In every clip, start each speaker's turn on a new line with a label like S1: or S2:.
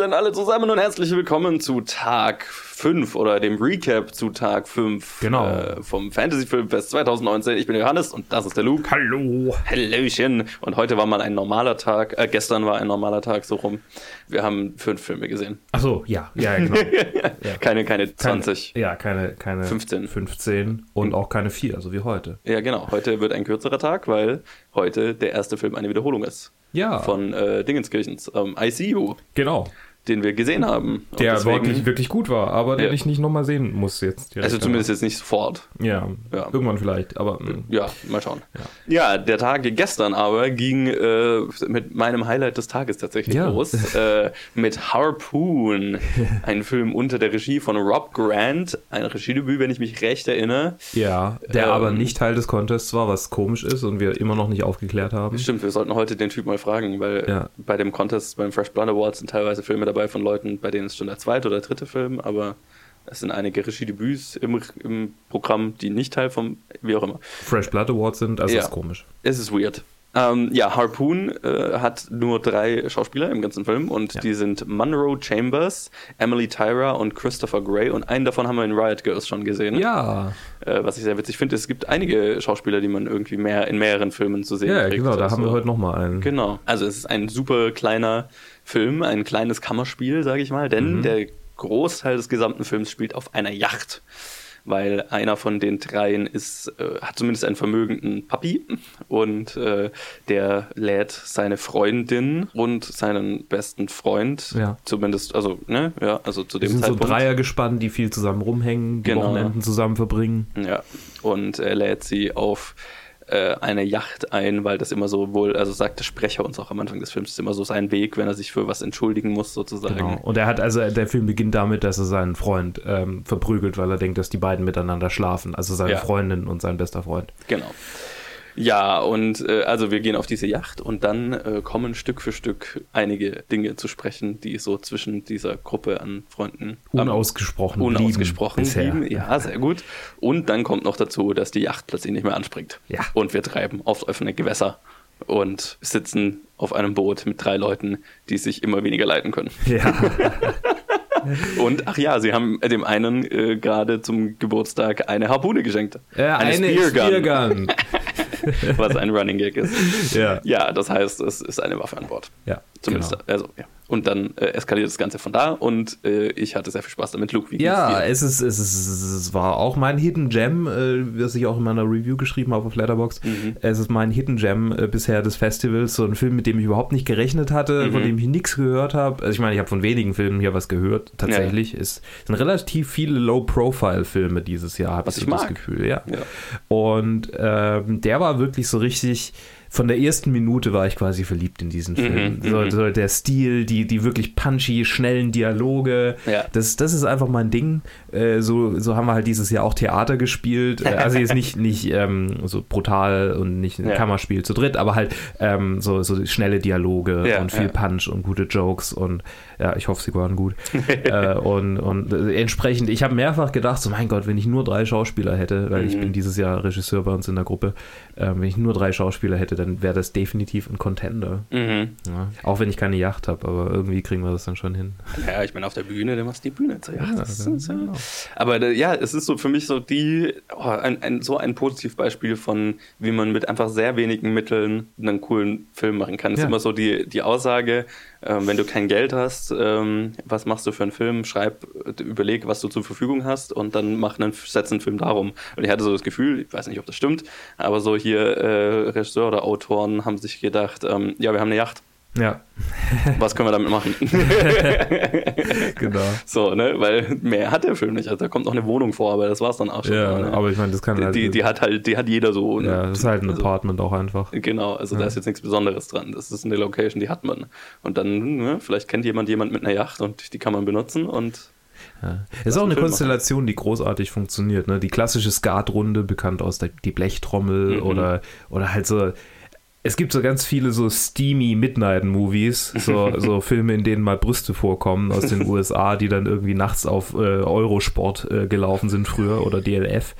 S1: Hallöchen alle zusammen und herzlich willkommen zu Tag 5 oder dem Recap zu Tag 5
S2: Genau.
S1: äh, vom Fantasy Filmfest 2019. Ich bin Johannes und das ist der Luke.
S2: Hallo.
S1: Hallöchen. Und heute war mal ein normaler Tag, äh, gestern war ein normaler Tag, so rum. Wir haben fünf Filme gesehen.
S2: Achso, ja, ja, genau.
S1: Keine, keine 20.
S2: Keine, ja, keine, keine
S1: 15.
S2: 15 und auch keine 4, so wie heute.
S1: Ja, genau. Heute wird ein kürzerer Tag, weil heute der erste Film eine Wiederholung ist.
S2: Ja.
S1: Von äh, Dingenskirchens. Ähm, ICU,
S2: Genau.
S1: Den wir gesehen haben. Und
S2: Der
S1: deswegen-
S2: wirklich, wirklich gut war, aber den
S1: Ja.
S2: ich nicht nochmal sehen muss jetzt.
S1: Also zumindest jetzt nicht sofort.
S2: Ja,
S1: Ja.
S2: irgendwann vielleicht, aber. mm.
S1: Ja, mal schauen. Ja, der Tag gestern aber ging äh, mit meinem Highlight des Tages tatsächlich
S2: Ja.
S1: los. Äh, mit Harpoon, ein Film unter der Regie von Rob Grant. Ein Regiedebüt, wenn ich mich recht erinnere.
S2: Ja, der
S1: Ähm.
S2: aber nicht Teil des Contests war, was komisch ist und wir immer noch nicht aufgeklärt haben.
S1: Stimmt, wir sollten heute den Typ mal fragen, weil
S2: Ja.
S1: bei dem Contest, beim Fresh Blood Awards sind teilweise Filme dabei von Leuten, bei denen es schon der zweite oder dritte Film, aber es sind einige Regiedebüts im, im Programm, die nicht Teil vom, wie auch immer.
S2: Fresh Blood Awards sind, also
S1: Ja.
S2: ist komisch.
S1: Es ist weird. Ähm, ja, Harpoon äh, hat nur drei Schauspieler im ganzen Film und
S2: Ja.
S1: die sind Monroe Chambers, Emily Tyra und Christopher Gray und einen davon haben wir in Riot Girls schon gesehen.
S2: Ja,
S1: Äh, was ich sehr witzig finde, es gibt einige Schauspieler, die man irgendwie mehr in mehreren Filmen zu sehen
S2: ja,
S1: kriegt.
S2: genau, da
S1: Also-
S2: haben wir heute nochmal einen.
S1: Genau. Also es ist ein super kleiner Film, ein kleines Kammerspiel, sage ich mal, denn
S2: Mhm.
S1: der Großteil des gesamten Films spielt auf einer Yacht. Weil einer von den dreien ist, äh, hat zumindest einen vermögenden Papi und äh, der lädt seine Freundin und seinen besten Freund,
S2: Ja.
S1: zumindest, also, ne, ja, also zu dem
S2: sind so
S1: Zeitpunkt.
S2: Dreier gespannt, die viel zusammen rumhängen, die
S1: Genau.
S2: Wochenenden zusammen verbringen.
S1: Ja, und er lädt sie auf äh, eine Yacht ein, weil das immer so wohl, also sagt der Sprecher uns auch am Anfang des Films, ist immer so sein Weg, wenn er sich für was entschuldigen muss, sozusagen.
S2: Genau. Und er hat also, der Film beginnt damit, dass er seinen Freund ähm, verprügelt, weil er denkt, dass die beiden miteinander schlafen. Also seine
S1: Ja.
S2: Freundin und sein bester Freund.
S1: Genau. Ja, und äh, also wir gehen auf diese Yacht und dann äh, kommen Stück für Stück einige Dinge zu sprechen, die so zwischen dieser Gruppe an Freunden ähm,
S2: Unausgesprochen.
S1: unausgesprochen
S2: blieben
S1: blieben. Ja, sehr gut. Und dann kommt noch dazu, dass die Yacht plötzlich nicht mehr anspringt.
S2: Ja.
S1: Und wir treiben aufs offene Gewässer und sitzen auf einem Boot mit drei Leuten, die sich immer weniger leiten können.
S2: Ja,
S1: Und ach ja, sie haben dem einen äh, gerade zum Geburtstag eine Harpune geschenkt.
S2: äh, eine, Speargun.
S1: was ein Running Gag ist.
S2: ja.
S1: Ja, das heißt, es ist eine Waffe an Bord.
S2: ja,
S1: Zumindest,
S2: genau.
S1: also, ja. Und dann äh, eskaliert das Ganze von da und äh, ich hatte sehr viel Spaß damit. Luke, wie
S2: Ja, es, ist, es, ist, es war auch mein Hidden Gem, äh, was ich auch in meiner Review geschrieben habe auf Letterboxd.
S1: Mhm.
S2: Es ist mein Hidden Gem äh, bisher des Festivals. So ein Film, mit dem ich überhaupt nicht gerechnet hatte,
S1: Mhm.
S2: von dem ich nichts gehört habe. Also ich meine, ich habe von wenigen Filmen hier was gehört. Tatsächlich. Es sind relativ viele Low-Profile-Filme dieses Jahr, habe ich
S1: ich
S2: so das. Gefühl. Ja.
S1: Ja.
S2: Und ähm, der war wirklich so richtig. Von der ersten Minute war ich quasi verliebt in diesen Film.
S1: Mhm,
S2: so,
S1: mhm.
S2: so der Stil, die, die wirklich punchy, schnellen Dialoge.
S1: Ja.
S2: Das, das ist einfach mein Ding. Äh, so, so haben wir halt dieses Jahr auch Theater gespielt. Äh, also jetzt nicht, nicht ähm, so brutal und nicht ein
S1: Ja.
S2: Kammerspiel zu dritt, aber halt ähm, so, so schnelle Dialoge
S1: Ja,
S2: und viel. Punch und gute Jokes und ja, ich hoffe, sie waren gut. äh, und, und äh, entsprechend, ich habe mehrfach gedacht, so mein Gott, wenn ich nur drei Schauspieler hätte, weil ich
S1: Mhm.
S2: bin dieses Jahr Regisseur bei uns in der Gruppe, ähm, wenn ich nur drei Schauspieler hätte, dann wäre das definitiv ein Contender.
S1: Mhm.
S2: Ja. Auch wenn ich keine Yacht habe, aber irgendwie kriegen wir das dann schon hin.
S1: Ja, ich meine, auf der Bühne, dann machst du die Bühne zur Yacht.
S2: Ja,
S1: ist, ja.
S2: genau.
S1: Aber äh, ja, es ist so für mich so die, oh, ein, ein, so ein Positivbeispiel von, wie man mit einfach sehr wenigen Mitteln einen coolen Film machen kann. Es ist
S2: Ja.
S1: immer so die, die Aussage, ähm, wenn du kein Geld hast, ähm, was machst du für einen Film? Schreib, überleg, was du zur Verfügung hast und dann mach einen, setz einen Film darum. Und ich hatte so das Gefühl, ich weiß nicht, ob das stimmt, aber so hier äh, Regisseur oder Autoren haben sich gedacht, ähm, ja, wir haben eine Yacht.
S2: Ja,
S1: Was können wir damit machen?
S2: genau.
S1: So, ne, weil mehr hat der Film nicht. Also da kommt noch eine Wohnung vor, aber das war's dann auch schon.
S2: Ja,
S1: ne?
S2: aber ich meine, das kann halt.
S1: die, die hat halt, die hat jeder so. Ne?
S2: ja, das ist halt ein
S1: also,
S2: Apartment auch einfach.
S1: Genau, also da
S2: Ja.
S1: ist jetzt nichts Besonderes dran. Das ist eine Location, die hat man. Und dann, ne, vielleicht kennt jemand jemand mit einer Yacht und die kann man benutzen und
S2: Ja. Es ist auch eine
S1: Film
S2: Konstellation, die großartig funktioniert. Ne? Die klassische Skatrunde, bekannt aus der, die Blechtrommel
S1: Mhm.
S2: oder, oder halt so. Es gibt so ganz viele so steamy Midnight-Movies, so, so Filme, in denen mal Brüste vorkommen aus den USA, die dann irgendwie nachts auf äh, Eurosport äh, gelaufen sind früher oder DLF.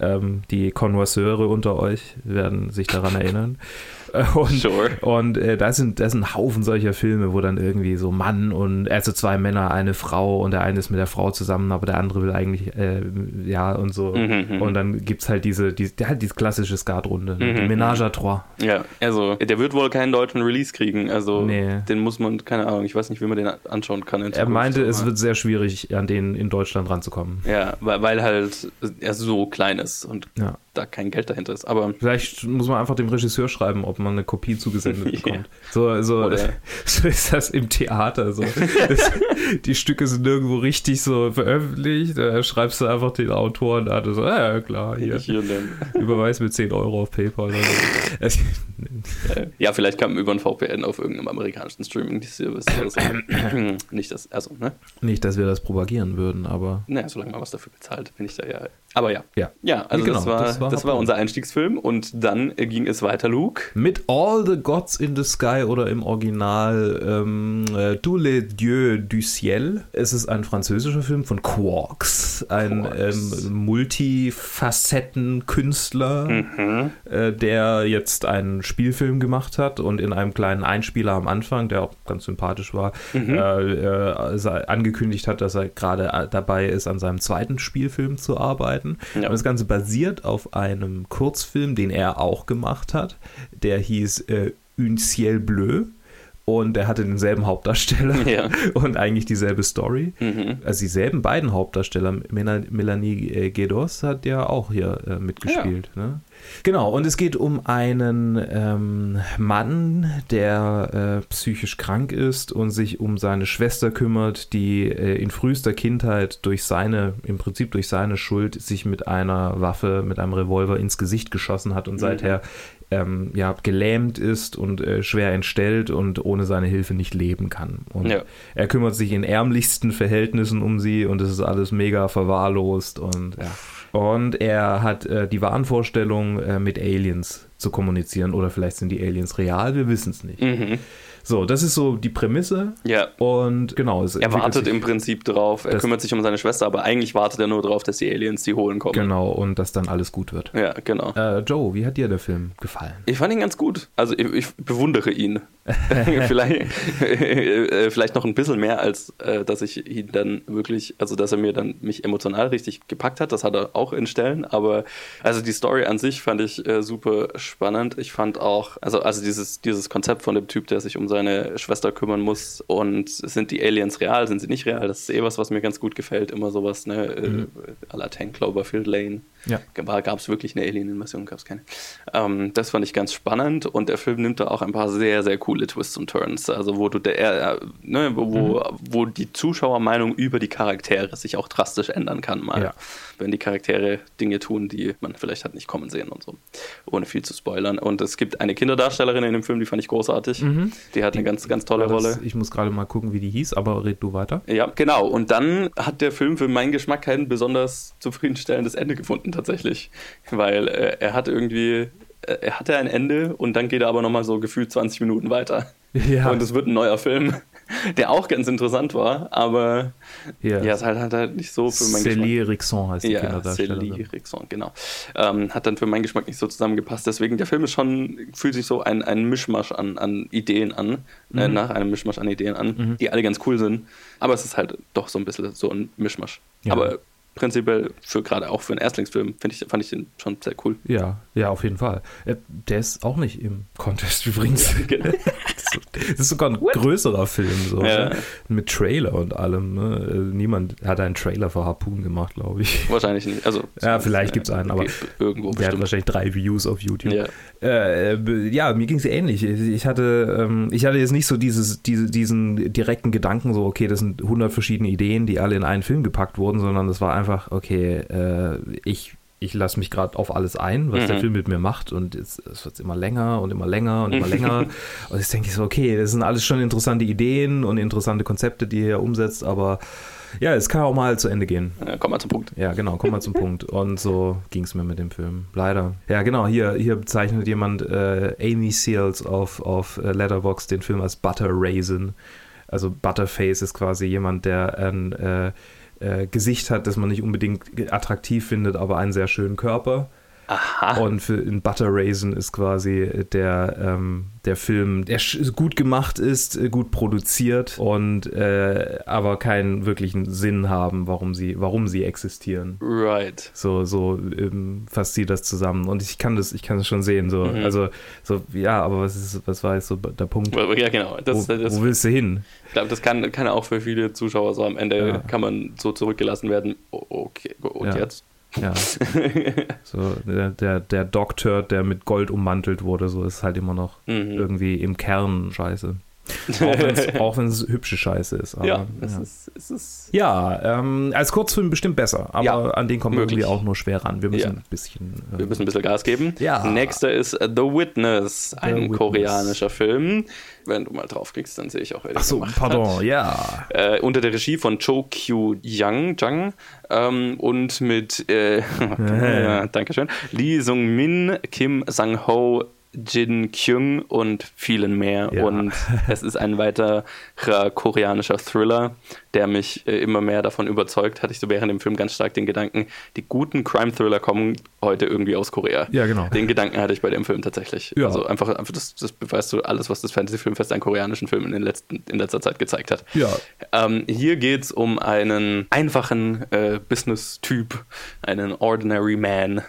S2: Ähm, die Connoisseure unter euch werden sich daran erinnern. Und,
S1: Sure.
S2: und äh, da sind da sind ein Haufen solcher Filme, wo dann irgendwie so Mann und also zwei Männer, eine Frau und der eine ist mit der Frau zusammen, aber der andere will eigentlich äh, ja und so.
S1: Mhm, mhm.
S2: Und dann gibt's halt diese, die, halt diese klassische Skatrunde, ne? die
S1: Mhm,
S2: Ménage à trois.
S1: Ja, also der wird wohl keinen deutschen Release kriegen. Also
S2: Nee.
S1: den muss man, keine Ahnung, ich weiß nicht, wie man den anschauen kann.
S2: Er meinte, es wird sehr schwierig, an den in Deutschland ranzukommen.
S1: Ja, weil, weil halt er so klein ist und
S2: Ja.
S1: Da kein Geld dahinter ist. Aber
S2: Vielleicht muss man einfach dem Regisseur schreiben, ob man eine Kopie zugesendet bekommt. So, so,
S1: Oder-
S2: so ist das im Theater. So. Das, die Stücke sind nirgendwo richtig so veröffentlicht. Da schreibst du einfach den Autoren an. So, ah, ja, klar, hier.
S1: hier.
S2: Überweis mir 10 Euro auf PayPal. Oder so. Also,
S1: ja, vielleicht kann man über ein VPN auf irgendeinem amerikanischen Streaming-Service oder so. Nicht also, ne?
S2: Nicht, dass wir das propagieren würden, aber
S1: Naja, solange man was dafür bezahlt, bin ich da ja. Aber ja.
S2: ja.
S1: Ja, also
S2: Genau,
S1: das, war,
S2: das
S1: das
S2: war
S1: war, unser Einstiegsfilm und dann äh, ging es weiter, Luke.
S2: Mit All the Gods in the Sky oder im Original ähm, äh, Tous les Dieux du Ciel. Es ist ein französischer Film von Quarks, ein
S1: Quarks.
S2: ähm, Multifacettenkünstler,
S1: Mhm.
S2: äh, der jetzt einen Spielfilm gemacht hat und in einem kleinen Einspieler am Anfang, der auch ganz sympathisch war,
S1: Mhm.
S2: äh, äh, angekündigt hat, dass er gerade äh, dabei ist, an seinem zweiten Spielfilm zu arbeiten.
S1: Ja.
S2: Und das Ganze basiert auf einem Kurzfilm, den er auch gemacht hat. Der hieß äh, Un Ciel Bleu. Und er hatte denselben Hauptdarsteller
S1: Ja.
S2: und eigentlich dieselbe Story.
S1: Mhm.
S2: Also dieselben beiden Hauptdarsteller. Melanie äh, Gedos hat ja auch hier äh, mitgespielt. Ne? Genau, und es geht um einen ähm, Mann, der äh, psychisch krank ist und sich um seine Schwester kümmert, die äh, in frühester Kindheit durch seine, im Prinzip durch seine Schuld, sich mit einer Waffe, mit einem Revolver ins Gesicht geschossen hat und seither ähm, ja, gelähmt ist und äh, schwer entstellt und ohne seine Hilfe nicht leben kann. Und
S1: Ja.
S2: er kümmert sich in ärmlichsten Verhältnissen um sie und es ist alles mega verwahrlost und ja. Und er hat äh, die Wahnvorstellung, äh, mit Aliens zu kommunizieren. Oder vielleicht sind die Aliens real, wir wissen es nicht.
S1: Mhm.
S2: So, das ist so die Prämisse.
S1: Ja.
S2: Und genau, es
S1: Er wartet im Prinzip drauf, er kümmert sich um seine Schwester, aber eigentlich wartet er nur darauf, dass die Aliens die holen kommen.
S2: Genau, und dass dann alles gut wird.
S1: Ja, genau.
S2: Äh, Joe, wie hat dir der Film gefallen?
S1: Ich fand ihn ganz gut. Also ich, ich bewundere ihn. vielleicht, äh, vielleicht noch ein bisschen mehr, als äh, dass ich ihn dann wirklich, also dass er mir dann mich emotional richtig gepackt hat. Das hat er auch in Stellen. Aber also die Story an sich fand ich äh, super spannend. Ich fand auch, also, also dieses, dieses Konzept von dem Typ, der sich um seine Schwester kümmern muss und sind die Aliens real, sind sie nicht real? Das ist eh was, was mir ganz gut gefällt. Immer sowas, ne? Mhm. Äh, à la Tank Cloverfield Lane.
S2: Ja.
S1: Gab es wirklich eine Alien-Invasion? Gab es keine. Ähm, das fand ich ganz spannend und der Film nimmt da auch ein paar sehr, sehr coole Twists und Turns. Also, wo du der, äh, ne, wo,
S2: Mhm.
S1: wo die Zuschauermeinung über die Charaktere sich auch drastisch ändern kann, mal.
S2: Ja.
S1: Wenn die Charaktere Dinge tun, die man vielleicht hat nicht kommen sehen und so. Ohne viel zu spoilern. Und es gibt eine Kinderdarstellerin in dem Film, die fand ich großartig. Die hat eine ganz, ganz tolle
S2: das,
S1: Rolle.
S2: Ich muss gerade mal gucken, wie die hieß, aber red du weiter.
S1: Ja, genau. Und dann hat der Film für meinen Geschmack kein besonders zufriedenstellendes Ende gefunden, tatsächlich. Weil äh, er hat irgendwie, äh, er hatte ein Ende und dann geht er aber nochmal so gefühlt 20 Minuten weiter.
S2: Ja.
S1: Und es wird ein neuer Film, der auch ganz interessant war, aber
S2: Ja.
S1: ja, es hat halt, halt nicht so für meinen
S2: Célie Rixon heißt die
S1: ja,
S2: Kinderdarstellerin.
S1: Célie Rixon, genau. Ähm, hat dann für meinen Geschmack nicht so zusammengepasst. Deswegen, der Film ist schon, fühlt sich so ein, ein Mischmasch an, an Ideen an, äh,
S2: Mhm.
S1: nach einem Mischmasch an Ideen an, die alle ganz cool sind. Aber es ist halt doch so ein bisschen so ein Mischmasch.
S2: Ja.
S1: Aber prinzipiell, für gerade auch für einen Erstlingsfilm, finde ich, fand ich den schon sehr cool.
S2: Ja, ja, auf jeden Fall. Äh, Der ist auch nicht im Contest übrigens.
S1: genau.
S2: Das ist sogar ein größerer Film, so,
S1: Ja.
S2: ne? mit Trailer und allem. Ne? Äh, Niemand hat einen Trailer für Harpoon gemacht, glaube ich.
S1: Wahrscheinlich nicht. Also,
S2: Ja, vielleicht gibt's einen, aber
S1: irgendwo
S2: Der hat
S1: bestimmt.
S2: wahrscheinlich drei Views auf YouTube.
S1: Ja.
S2: Äh, äh, ja, mir ging es ähnlich. Ich hatte, ähm, ich hatte jetzt nicht so dieses, diese, diesen direkten Gedanken, so, okay, das sind 100 verschiedene Ideen, die alle in einen Film gepackt wurden, sondern das war einfach, okay, äh, ich, ich lasse mich gerade auf alles ein, was der
S1: Mhm.
S2: Film mit mir macht und es, es wird immer länger und immer länger und immer länger. Und jetzt denke ich so, okay, das sind alles schon interessante Ideen und interessante Konzepte, die er umsetzt, aber ja, es kann auch mal zu Ende gehen.
S1: Ja, komm mal zum Punkt.
S2: Ja, genau, kommen wir zum Punkt. Und so ging es mir mit dem Film. Leider. Ja, genau, hier, hier bezeichnet jemand äh, Amy Seals auf, auf äh, Letterboxd den Film als Butter Raisin. Also Butterface ist quasi jemand, der ein äh, äh, Gesicht hat, das man nicht unbedingt attraktiv findet, aber einen sehr schönen Körper.
S1: Aha.
S2: Und für, in Butter Raisin ist quasi der, ähm, der Film, der gut gemacht ist, äh, gut produziert und äh, aber keinen wirklichen Sinn haben, warum sie, warum sie existieren.
S1: Right.
S2: So, so ähm, fasst sie das zusammen. Und ich kann das, ich kann das schon sehen. So, mhm. also, so, ja, aber was ist, was war jetzt so der Punkt?
S1: Ja, genau.
S2: Das, wo,
S1: das,
S2: wo willst du hin?
S1: Ich glaube, das kann, kann auch für viele Zuschauer so am Ende ja. kann man so zurückgelassen werden. Okay, und
S2: ja.
S1: jetzt?
S2: Ja. so, der, der, der Doktor, der mit Gold ummantelt wurde, so ist halt immer noch mhm. irgendwie im Kern scheiße. Auch wenn es hübsche Scheiße ist. Aber,
S1: ja, es ja. ist. Es ist
S2: ja, ähm, als Kurzfilm bestimmt besser, aber ja, an den kommen wir irgendwie auch nur schwer ran. Wir müssen ja. ein bisschen.
S1: Äh, wir müssen ein bisschen Gas geben.
S2: Ja.
S1: Nächster ist The Witness, ein Witness. koreanischer Film. Wenn du mal draufklickst, dann sehe ich auch, wer
S2: Ach so, pardon, hat. ja.
S1: Äh, unter der Regie von Cho Kyu Yang, Jang ähm, und mit, äh, Dankeschön, Lee Sung Min, Kim Sang Ho, Jin Kyung und vielen mehr. Ja. Und es ist ein weiterer koreanischer Thriller, der mich äh, immer mehr davon überzeugt. Hatte ich so während dem Film ganz stark den Gedanken, die guten Crime-Thriller kommen heute irgendwie aus Korea.
S2: Ja, genau.
S1: Den Gedanken hatte ich bei dem Film tatsächlich. Ja. Also einfach, einfach das, das beweist so alles, was das Fantasy-Filmfest an koreanischen Filmen in, letzten, in letzter Zeit gezeigt hat.
S2: Ja.
S1: Ähm, hier geht es um einen einfachen äh, Business-Typ, einen Ordinary Man,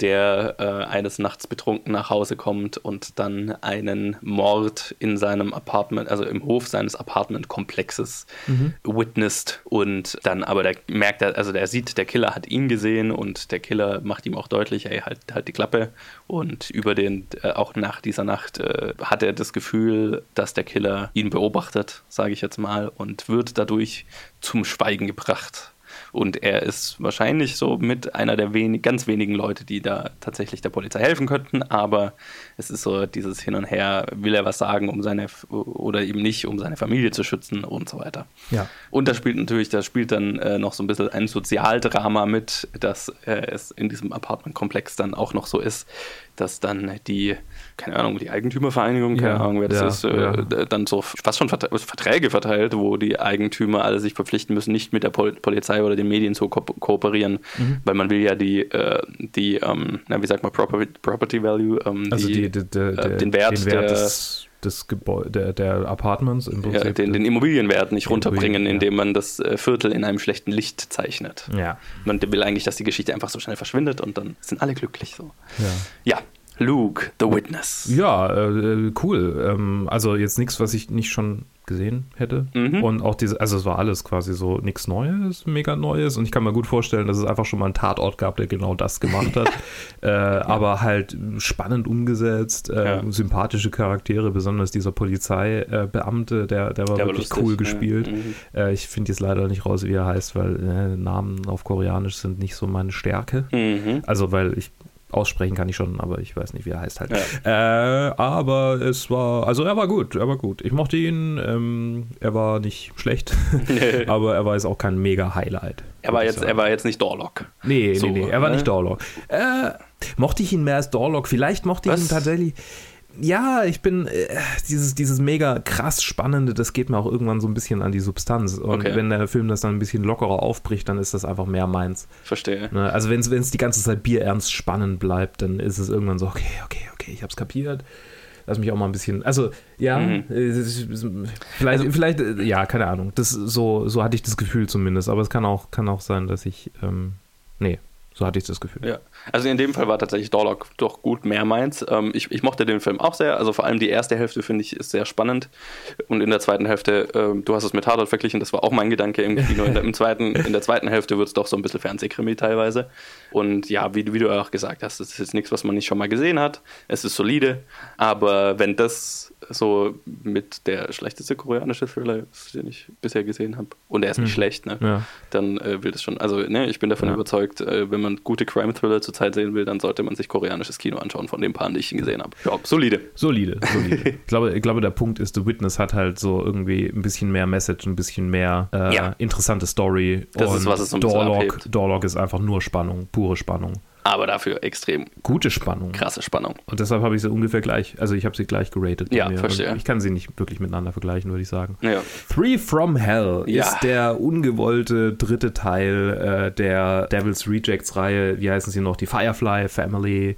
S1: der äh, eines Nachts betrunken nach Hause kommt und dann einen Mord in seinem Apartment, also im Hof seines Apartmentkomplexes mhm. witnessed und dann aber der merkt er, also der sieht, der Killer hat ihn gesehen und der Killer macht ihm auch deutlich, ey, halt, halt die Klappe und über den, äh, auch nach dieser Nacht äh, hat er das Gefühl, dass der Killer ihn beobachtet, sage ich jetzt mal, und wird dadurch zum Schweigen gebracht und er ist wahrscheinlich so mit einer der wenig, ganz wenigen Leute, die da tatsächlich der Polizei helfen könnten. Aber es ist so dieses Hin und Her, will er was sagen, um seine oder eben nicht, um seine Familie zu schützen und so weiter.
S2: Ja.
S1: Und da spielt natürlich, da spielt dann äh, noch so ein bisschen ein Sozialdrama mit, dass äh, es in diesem Apartmentkomplex dann auch noch so ist, dass dann die, keine Ahnung, die Eigentümervereinigung, keine ja, Ahnung, wer das ja, ist, äh, ja. dann so fast schon Verträge verteilt, wo die Eigentümer alle sich verpflichten müssen, nicht mit der Pol Polizei oder den Medien zu ko kooperieren, mhm. weil man will ja die, äh, die ähm, na, wie sagt man, Property, Property Value, ähm,
S2: also
S1: die,
S2: die, die,
S1: äh, den Wert,
S2: den Wert der, des, des Gebäude, der, der Apartments im
S1: Prinzip. Ja, den, den Immobilienwert nicht runterbringen, indem man das äh, Viertel in einem schlechten Licht zeichnet.
S2: Ja.
S1: Man will eigentlich, dass die Geschichte einfach so schnell verschwindet und dann sind alle glücklich so.
S2: Ja.
S1: Ja, Luke, The Witness.
S2: Ja, äh, cool. Ähm, also jetzt nichts, was ich nicht schon gesehen hätte. Mhm. Und auch diese, also es war alles quasi so nichts Neues, mega Neues. Und ich kann mir gut vorstellen, dass es einfach schon mal einen Tatort gab, der genau das gemacht hat. äh, ja. Aber halt spannend umgesetzt, äh, ja. sympathische Charaktere, besonders dieser Polizeibeamte, der, der war der wirklich war lustig, cool gespielt. Mhm. Äh, ich finde jetzt leider nicht raus, wie er heißt, weil äh, Namen auf Koreanisch sind nicht so meine Stärke.
S1: Mhm.
S2: Also weil ich aussprechen kann ich schon, aber ich weiß nicht, wie er heißt halt. Ja. Äh, aber es war, also er war gut, er war gut. Ich mochte ihn, ähm, er war nicht schlecht, aber er war jetzt auch kein mega Highlight.
S1: Er war jetzt, er war jetzt nicht Dorlock.
S2: Nee, so, nee, nee, er war ne? nicht Dorlock. Äh, mochte ich ihn mehr als Dorlock? Vielleicht mochte ich Was? ihn tatsächlich ja, ich bin äh, dieses, dieses mega krass Spannende, das geht mir auch irgendwann so ein bisschen an die Substanz. Und okay. wenn der Film das dann ein bisschen lockerer aufbricht, dann ist das einfach mehr meins.
S1: Verstehe.
S2: Ne? Also wenn es die ganze Zeit bierernst spannend bleibt, dann ist es irgendwann so, okay, okay, okay, ich hab's kapiert. Lass mich auch mal ein bisschen. Also, ja, mhm. vielleicht, also, vielleicht, äh, ja, keine Ahnung. Das, so, so hatte ich das Gefühl zumindest. Aber es kann auch, kann auch sein, dass ich. Ähm, nee, so hatte ich das Gefühl.
S1: Ja, also in dem Fall war tatsächlich Dorlock doch gut mehr meins. Ähm, ich, ich, mochte den Film auch sehr. Also vor allem die erste Hälfte finde ich ist sehr spannend. Und in der zweiten Hälfte, äh, du hast es mit Hardot verglichen, das war auch mein Gedanke im Kino. In der, im zweiten, in der zweiten Hälfte wird es doch so ein bisschen Fernsehkrimi teilweise. Und ja, wie, wie du auch gesagt hast, das ist jetzt nichts, was man nicht schon mal gesehen hat. Es ist solide. Aber wenn das so mit der schlechteste koreanische Thriller ist, den ich bisher gesehen habe. Und er ist nicht hm. schlecht, ne?
S2: Ja.
S1: Dann äh, will das schon. Also, ne, ich bin davon ja. überzeugt, äh, wenn man gute Crime-Thriller zurzeit sehen will, dann sollte man sich koreanisches Kino anschauen, von den paar, die ich gesehen habe. Ja, solide.
S2: Solide, solide. ich, glaube, ich glaube, der Punkt ist, The Witness hat halt so irgendwie ein bisschen mehr Message, ein bisschen mehr äh, ja. interessante Story.
S1: Das ist, was es so ein
S2: Dorlock, Dorlock ist einfach nur Spannung, pure Spannung.
S1: Aber dafür extrem
S2: Gute Spannung.
S1: krasse Spannung.
S2: Und deshalb habe ich sie ungefähr gleich, also ich habe sie gleich geratet.
S1: Ja,
S2: mir.
S1: verstehe.
S2: Und Ich kann sie nicht wirklich miteinander vergleichen, würde ich sagen.
S1: Ja.
S2: Three from Hell
S1: Ja.
S2: ist der ungewollte dritte Teil äh, der Devil's Rejects Reihe. Wie heißen sie noch? Die Firefly Family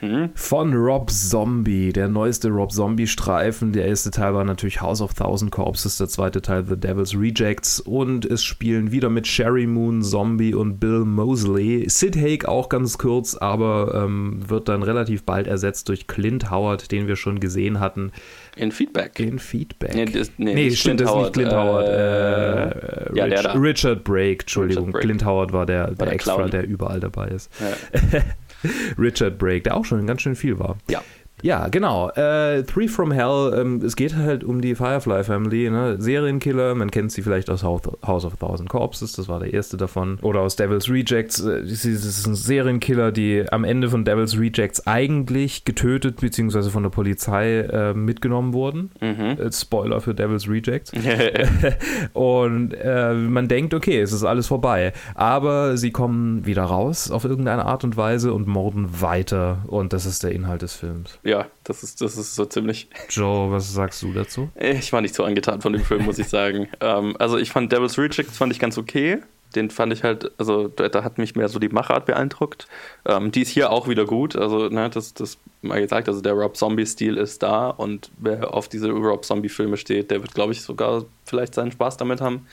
S1: Mhm.
S2: von Rob Zombie. Der neueste Rob Zombie Streifen. Der erste Teil war natürlich House of Thousand Corpses, der zweite Teil The Devil's Rejects. Und es spielen wieder mit Sherry Moon, Zombie und Bill Mosley. Sid Haig auch ganz kurz, aber ähm, wird dann relativ bald ersetzt durch Clint Howard, den wir schon gesehen hatten
S1: In Feedback.
S2: in Feedback.
S1: Nee, das- nee,
S2: nee
S1: nicht
S2: stimmt, das ist nicht Clint
S1: äh,
S2: Howard. Äh,
S1: ja,
S2: Rich. Richard Brake, Entschuldigung.
S1: Richard Brake.
S2: Clint Howard war der, der,
S1: der
S2: Extra,
S1: Clown.
S2: der überall dabei ist.
S1: Ja.
S2: Richard Brake, der auch schon ganz schön viel war.
S1: ja.
S2: Ja, genau. Äh, Three from Hell, ähm, es geht halt um die Firefly Family, ne? Serienkiller, man kennt sie vielleicht aus House of Thousand Corpses, das war der erste davon. Oder aus Devil's Rejects. Äh, sie- Das ist ein Serienkiller, die am Ende von Devil's Rejects eigentlich getötet bzw. von der Polizei äh, mitgenommen wurden.
S1: Mhm.
S2: Äh, Spoiler für Devil's Rejects. Und äh, man denkt, okay, es ist alles vorbei. Aber sie kommen wieder raus auf irgendeine Art und Weise und morden weiter. Und das ist der Inhalt des Films.
S1: Ja, das ist, das ist so ziemlich.
S2: Joe, was sagst du dazu?
S1: Ich war nicht so angetan von dem Film, muss ich sagen. ähm, also ich fand Devil's Rejects fand ich ganz okay. Den fand ich halt, also da, da hat mich mehr so die Machart beeindruckt. Ähm, die ist hier auch wieder gut. Also, ne, das, das mal gesagt, also der Rob Zombie-Stil ist da und wer auf diese Rob Zombie-Filme steht, der wird, glaube ich, sogar vielleicht seinen Spaß damit haben.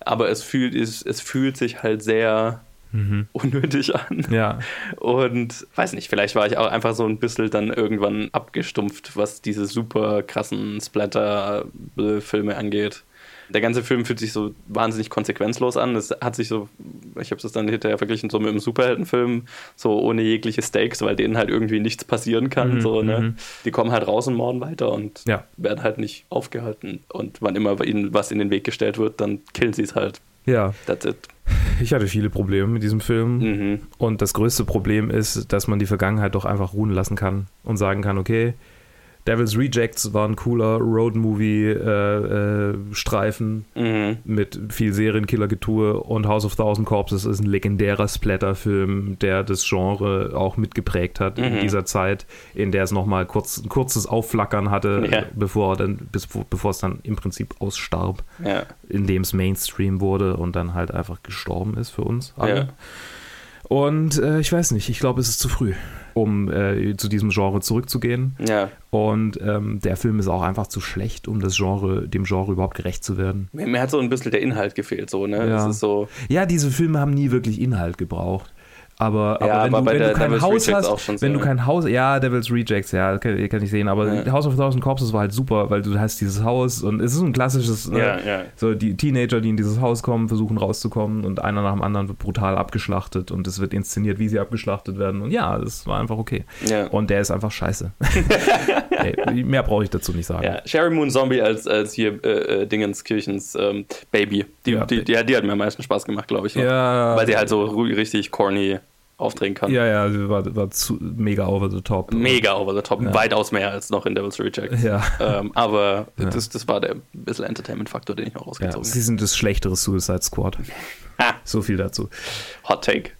S1: Aber es fühlt, es, es fühlt sich halt sehr unnötig an.
S2: Ja.
S1: Und weiß nicht, vielleicht war ich auch einfach so ein bisschen dann irgendwann abgestumpft, was diese super krassen Splatter-Filme angeht. Der ganze Film fühlt sich so wahnsinnig konsequenzlos an. Es hat sich so, ich habe es dann hinterher verglichen, so mit einem Superheldenfilm, so ohne jegliche Stakes, weil denen halt irgendwie nichts passieren kann.
S2: Mhm,
S1: so, ne?
S2: mhm.
S1: Die kommen halt raus und morden weiter und
S2: Ja.
S1: werden halt nicht aufgehalten. Und wann immer ihnen was in den Weg gestellt wird, dann killen sie es halt.
S2: Ja,
S1: That's it.
S2: ich hatte viele Probleme mit diesem Film.
S1: Mhm.
S2: Und das größte Problem ist, dass man die Vergangenheit doch einfach ruhen lassen kann und sagen kann, okay, Devil's Rejects war ein cooler Road-Movie-Streifen
S1: Mhm.
S2: mit viel Serienkiller-Getue und House of Thousand Corpses ist ein legendärer Splatter-Film, der das Genre auch mitgeprägt hat in
S1: Mhm.
S2: dieser Zeit, in der es nochmal kurz, ein kurzes Aufflackern hatte,
S1: Ja.
S2: bevor, dann, bis, bevor es dann im Prinzip ausstarb,
S1: Ja.
S2: indem es Mainstream wurde und dann halt einfach gestorben ist für uns alle.
S1: Ja.
S2: Und äh, ich weiß nicht, ich glaube, es ist zu früh, um äh, zu diesem Genre zurückzugehen.
S1: Ja.
S2: Und ähm, der Film ist auch einfach zu schlecht, um das Genre, dem Genre überhaupt gerecht zu werden.
S1: Mir, mir hat so ein bisschen der Inhalt gefehlt, so, ne?
S2: Ja.
S1: So,
S2: Ja, diese Filme haben nie wirklich Inhalt gebraucht. Aber, aber
S1: Ja,
S2: wenn,
S1: aber
S2: du, wenn du kein
S1: Devil's
S2: Haus
S1: Rejects
S2: hast,
S1: so,
S2: wenn du
S1: ne?
S2: kein Haus, ja, Devil's Rejects, ja, kann, kann ich sehen, aber
S1: Ja.
S2: House of Thousand Corpses war halt super, weil du hast dieses Haus und es ist ein klassisches,
S1: Ja,
S2: äh,
S1: ja.
S2: so die Teenager, die in dieses Haus kommen, versuchen rauszukommen und einer nach dem anderen wird brutal abgeschlachtet und es wird inszeniert, wie sie abgeschlachtet werden und ja, das war einfach okay. Und der ist einfach scheiße. Ey, mehr brauche ich dazu nicht sagen.
S1: Ja, Sherry Moon Zombie als, als hier äh, äh, Dingenskirchens ähm, Baby. Die, die, die, die hat mir am meisten Spaß gemacht, glaube ich. Weil sie halt so richtig corny aufdrehen kann.
S2: ja, ja, sie war, war zu, mega over the top.
S1: Mega over the top.
S2: Ja.
S1: Weitaus mehr als noch in Devil's Rejects.
S2: Ja.
S1: Ähm, aber
S2: Ja.
S1: das, das war der bisschen Entertainment-Faktor, den ich noch rausgezogen
S2: sie sind das schlechtere Suicide Squad. So viel dazu.
S1: Hot Take.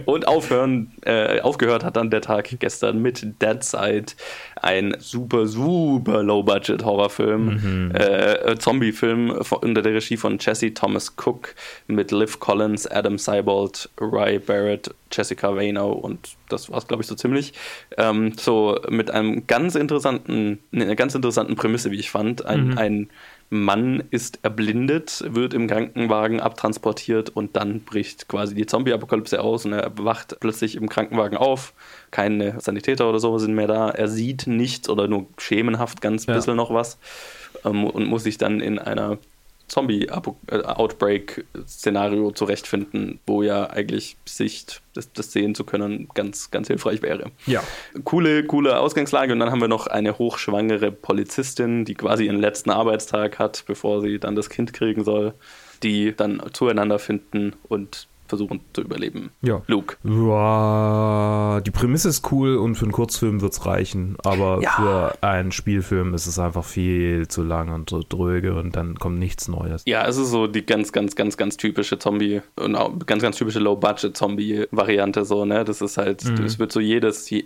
S1: Und aufhören, äh, aufgehört hat dann der Tag gestern mit Dead Side. Ein super, super Low-Budget-Horrorfilm. Äh, Zombie-Film von- unter der Regie von Jesse Thomas Cook mit Liv Collins, Adam Seibold, Ray Barrett, Jessica Vano und das war es, glaube ich, so ziemlich. Ähm, so mit einem ganz interessanten, ne, einer ganz interessanten Prämisse, wie ich fand. Ein, ein Mann ist erblindet, wird im Krankenwagen abtransportiert und dann bricht quasi die Zombie-Apokalypse aus und er wacht plötzlich im Krankenwagen auf. Keine Sanitäter oder so sind mehr da. Er sieht nichts oder nur schemenhaft ganz
S2: Ja.
S1: bisschen noch was ähm, und muss sich dann in einer Zombie-Outbreak-Szenario zurechtfinden, wo ja eigentlich Sicht, das, das sehen zu können, ganz, ganz hilfreich wäre.
S2: Ja.
S1: Coole, coole Ausgangslage und dann haben wir noch eine hochschwangere Polizistin, die quasi ihren letzten Arbeitstag hat, bevor sie dann das Kind kriegen soll, die dann zueinander finden und versuchen zu überleben.
S2: Ja.
S1: Luke.
S2: Ja, die Prämisse ist cool und für einen Kurzfilm wird es reichen, aber
S1: Ja.
S2: für einen Spielfilm ist es einfach viel zu lang und so dröge und dann kommt nichts Neues.
S1: Ja, es ist so die ganz, ganz, ganz, ganz typische Zombie und auch ganz, ganz typische Low-Budget-Zombie-Variante so, ne? Das ist halt, es wird so jedes, je,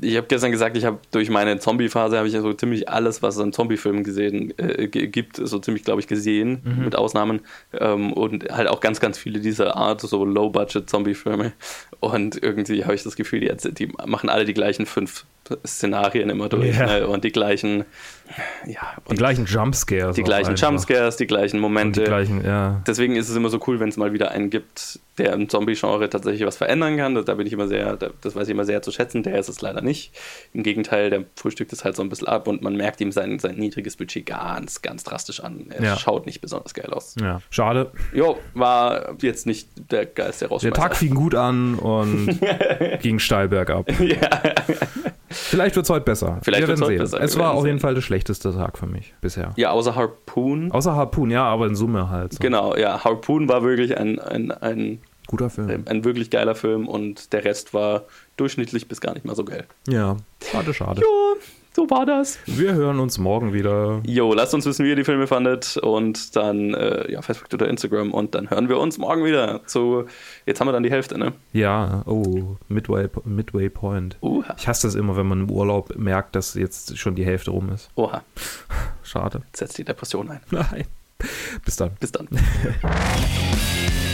S1: ich habe gestern gesagt, ich habe durch meine Zombie-Phase habe ich ja so ziemlich alles, was es an Zombie-Filmen gesehen äh, gibt, so ziemlich, glaube ich, gesehen, mit Ausnahmen ähm, und halt auch ganz, ganz viele dieser Art, so Low-Budget-Zombie-Filme. Und irgendwie habe ich das Gefühl, die, die machen alle die gleichen fünf Szenarien immer durch
S2: Ja.
S1: ne? und die gleichen, ja,
S2: Die gleichen Jumpscares.
S1: die gleichen
S2: einfach.
S1: Jumpscares, die gleichen Momente.
S2: die gleichen, ja.
S1: Deswegen ist es immer so cool, wenn es mal wieder einen gibt, der im Zombie-Genre tatsächlich was verändern kann. Da bin ich immer sehr, da- das weiß ich immer sehr zu schätzen. Der ist es leider nicht. Im Gegenteil, der frühstückt es halt so ein bisschen ab und man merkt ihm sein, sein niedriges Budget ganz, ganz drastisch an. Er
S2: Ja.
S1: schaut nicht besonders geil aus.
S2: ja. Schade.
S1: Jo, war jetzt nicht der geilste
S2: Der
S1: Rausschmeißer.
S2: Tag fing gut an und ging steil bergab.
S1: ja.
S2: Vielleicht wird es heute besser.
S1: Vielleicht
S2: Wir werden sehen.
S1: besser.
S2: Es war auf jeden. Fall der schlechteste Tag für mich bisher.
S1: ja, außer Harpoon.
S2: Außer Harpoon, ja, aber in Summe halt. So.
S1: Genau, ja, Harpoon war wirklich ein, ein, ein,
S2: Guter Film.
S1: ein wirklich geiler Film und der Rest war durchschnittlich bis gar nicht mal so geil.
S2: Ja, schade, schade.
S1: So war das.
S2: Wir hören uns morgen wieder.
S1: Jo, lasst uns wissen, wie ihr die Filme fandet und dann äh, ja, Facebook oder Instagram und dann hören wir uns morgen wieder zu. Jetzt haben wir dann die Hälfte, ne?
S2: Ja, oh, Midway, Midway Point.
S1: Uha.
S2: Ich hasse das immer, wenn man im Urlaub merkt, dass jetzt schon die Hälfte rum ist.
S1: Oha,
S2: Schade.
S1: setzt die Depression ein.
S2: Nein. Bis dann.
S1: Bis dann.